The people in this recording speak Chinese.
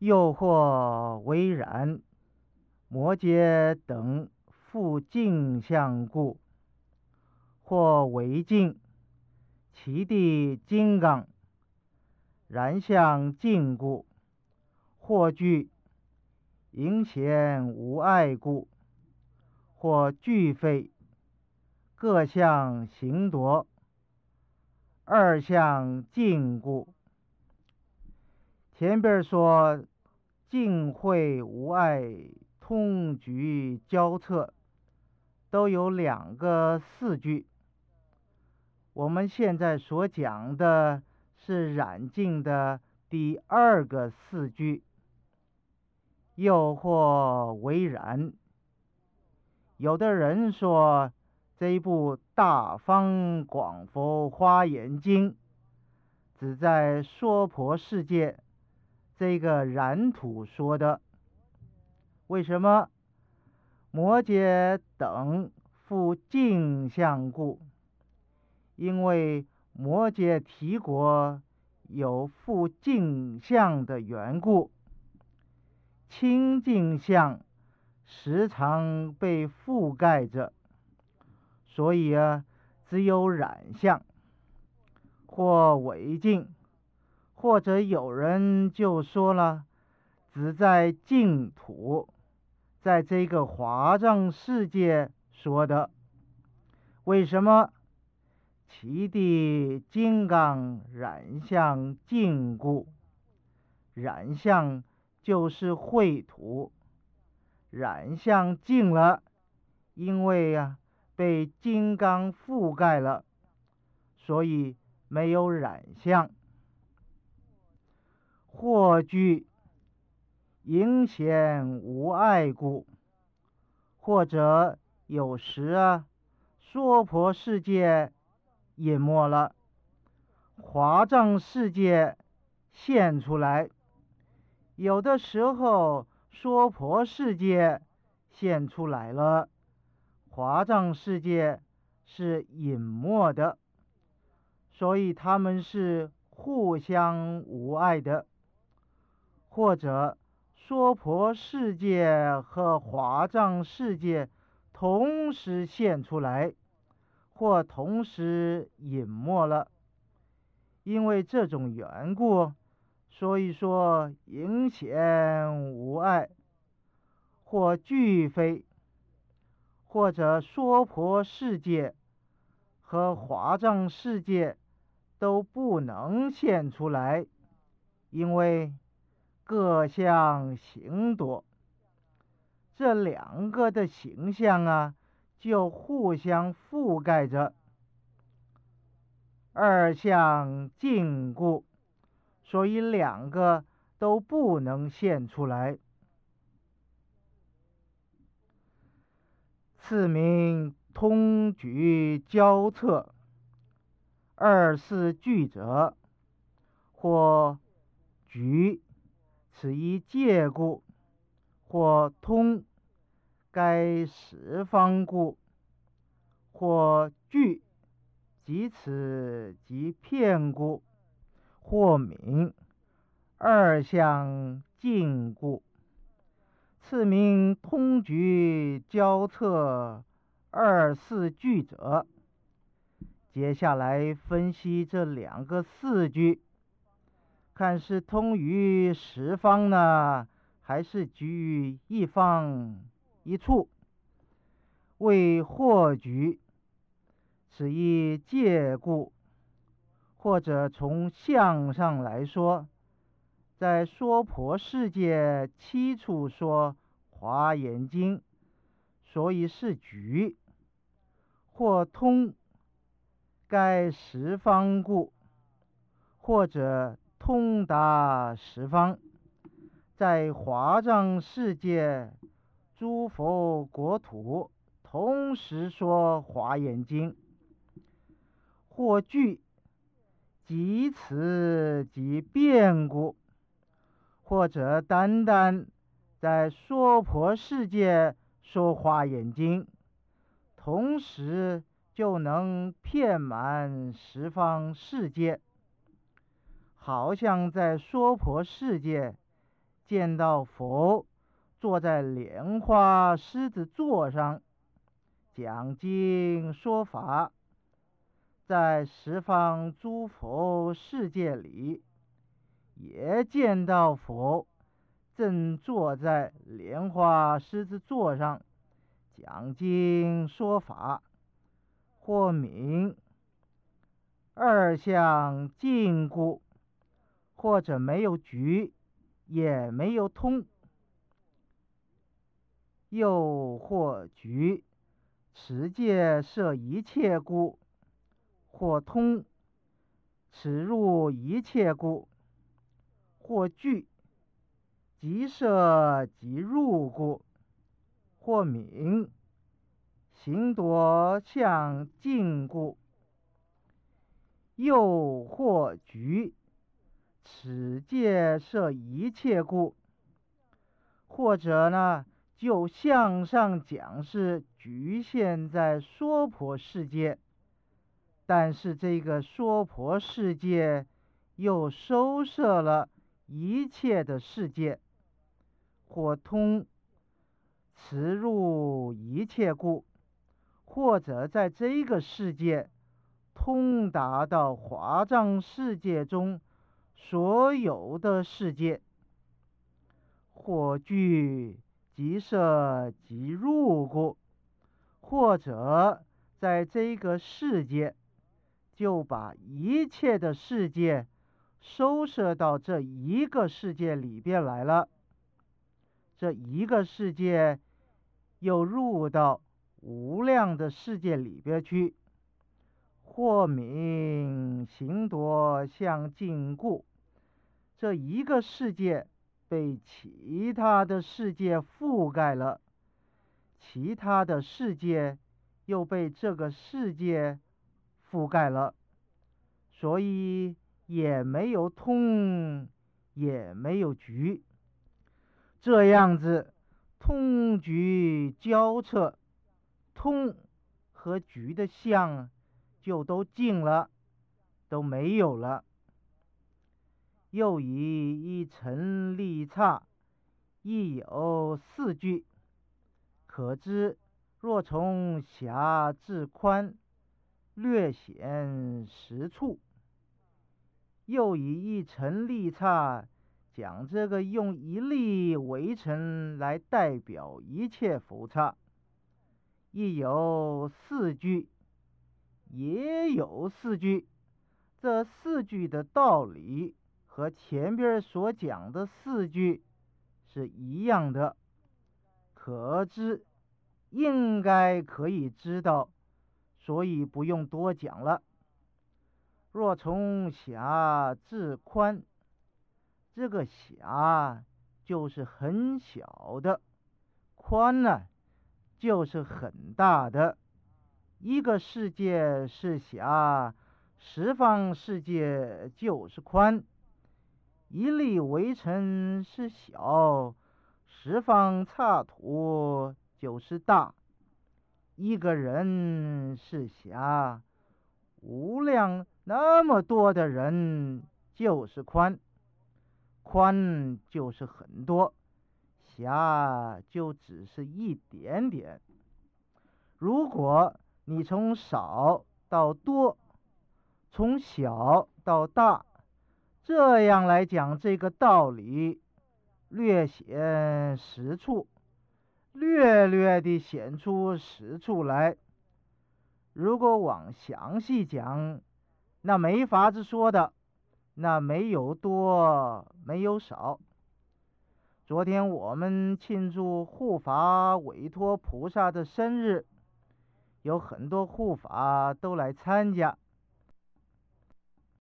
又或为然，摩詰等复镜相故，或为镜，其地金刚，然相净故，或具，盈显无碍故，或具非，各相行夺，二相尽故。前边说净秽无碍，通局交彻，都有两个四句。我们现在所讲的是染净的第二个四句。又或为然。有的人说这一部《大方广佛华严经》只在娑婆世界。这个染土说的，为什么？摩羯等复镜相故，因为摩羯提国有复镜相的缘故，清净相时常被覆盖着，所以啊，只有染相或为净。或者有人就说了，只在净土，在这个华藏世界说的。为什么？其地金刚染相净故，染相就是秽土，染相净了，因为呀、啊、被金刚覆盖了，所以没有染相。或具，盈显无碍故，或者有时啊，娑婆世界隐没了，华藏世界现出来，有的时候娑婆世界现出来了，华藏世界是隐没的，所以他们是互相无碍的。或者娑婆世界和华藏世界同时现出来，或同时隐没了，因为这种缘故，所以说影显无碍，或俱非，或者娑婆世界和华藏世界都不能现出来，因为。各相形多，这两个的形象啊，就互相覆盖着。二相禁锢，所以两个都不能现出来。次名通举交彻，二四句者，或举。此一借故，或通该十方故，或具即此即片故，或名二相尽故。次名通局交彻二四句者，接下来分析这两个四句。看是通于十方呢，还是举于一方一处？为或局，此一借故，或者从相上来说，在娑婆世界七处说华严经，所以是局，或通该十方故，或者。通达十方，在华藏世界诸佛国土同时说华严经，或具即此即变故，或者单单在娑婆世界说华严经，同时就能遍满十方世界。好像在娑婆世界见到佛坐在莲花狮子座上讲经说法，在十方诸佛世界里，也见到佛正坐在莲花狮子座上讲经说法，或名二相禁故，或者没有局，也没有通，又或局，持戒摄一切故，或通，持入一切故，或具，即摄即入故，或名行夺相尽故。又或局，持戒摄一切故，或者呢，就向上讲是局限在娑婆世界，但是这个娑婆世界又收摄了一切的世界，或通持入一切故，或者在这个世界。通达到华藏世界中所有的世界，或具即摄即入故，或者在这个世界就把一切的世界收摄到这一个世界里边来了，这一个世界又入到无量的世界里边去。或名行夺相禁故，这一个世界被其他的世界覆盖了，其他的世界又被这个世界覆盖了，所以也没有通，也没有局，这样子通局交彻，通和局的相。就都尽了，都没有了。又以一乘利差，亦有四句，可知若从狭至宽，略显实处。又以一乘利差讲这个用一粒为乘来代表一切浮差，亦有四句。也有四句，这四句的道理和前边所讲的四句是一样的，可知应该可以知道，所以不用多讲了。若从狭至宽，这个狭就是很小的，宽呢就是很大的。一个世界是狭，十方世界就是宽；一粒微尘是小，十方刹土就是大。一个人是狭，无量那么多的人就是宽，宽就是很多，狭就只是一点点。如果你从少到多，从小到大，这样来讲这个道理，略显实处，略略地显出实处来。如果往详细讲，那没法子说的，那没有多，没有少。昨天我们庆祝护法委托菩萨的生日。有很多护法都来参加，